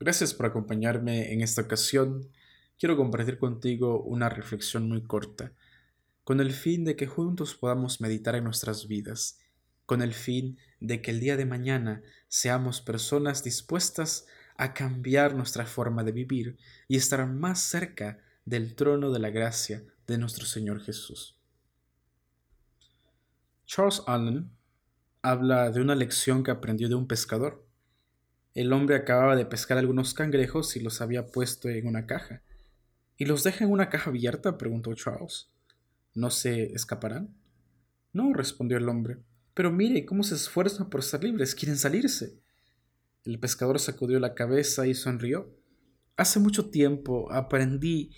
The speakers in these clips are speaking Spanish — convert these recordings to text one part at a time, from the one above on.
Gracias por acompañarme en esta ocasión. Quiero compartir contigo una reflexión muy corta, con el fin de que juntos podamos meditar en nuestras vidas, con el fin de que el día de mañana seamos personas dispuestas a cambiar nuestra forma de vivir y estar más cerca del trono de la gracia de nuestro Señor Jesús. Charles Allen habla de una lección que aprendió de un pescador. El hombre acababa de pescar algunos cangrejos y los había puesto en una caja. ¿Y los deja en una caja abierta? preguntó Charles. ¿No se escaparán? No, respondió el hombre. Pero mire cómo se esfuerzan por estar libres, quieren salirse. El pescador sacudió la cabeza y sonrió. Hace mucho tiempo aprendí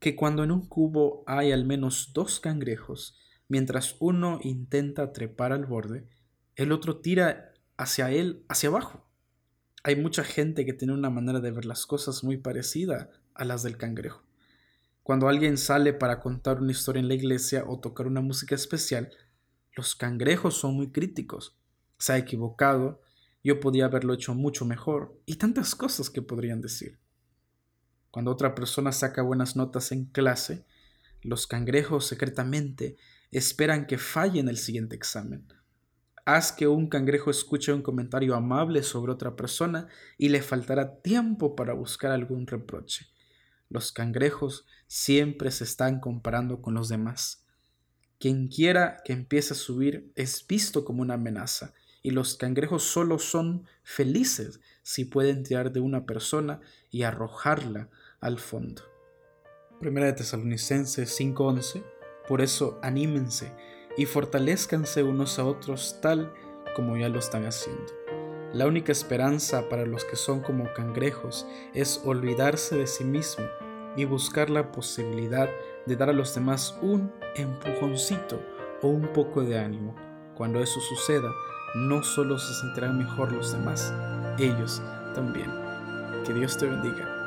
que cuando en un cubo hay al menos dos cangrejos, mientras uno intenta trepar al borde, el otro tira hacia él, hacia abajo. Hay mucha gente que tiene una manera de ver las cosas muy parecida a las del cangrejo. Cuando alguien sale para contar una historia en la iglesia o tocar una música especial, los cangrejos son muy críticos. Se ha equivocado, yo podía haberlo hecho mucho mejor y tantas cosas que podrían decir. Cuando otra persona saca buenas notas en clase, los cangrejos secretamente esperan que falle en el siguiente examen Haz que un cangrejo escuche un comentario amable sobre otra persona y le faltará tiempo para buscar algún reproche. Los cangrejos siempre se están comparando con los demás. Quien quiera que empiece a subir es visto como una amenaza, y los cangrejos solo son felices si pueden tirar de una persona y arrojarla al fondo. Primera de Tesalonicenses 5:11 Por eso anímense y fortalezcanse unos a otros tal como ya lo están haciendo. La única esperanza para los que son como cangrejos es olvidarse de sí mismo y buscar la posibilidad de dar a los demás un empujoncito o un poco de ánimo. Cuando eso suceda, no solo se sentirán mejor los demás, ellos también. Que Dios te bendiga.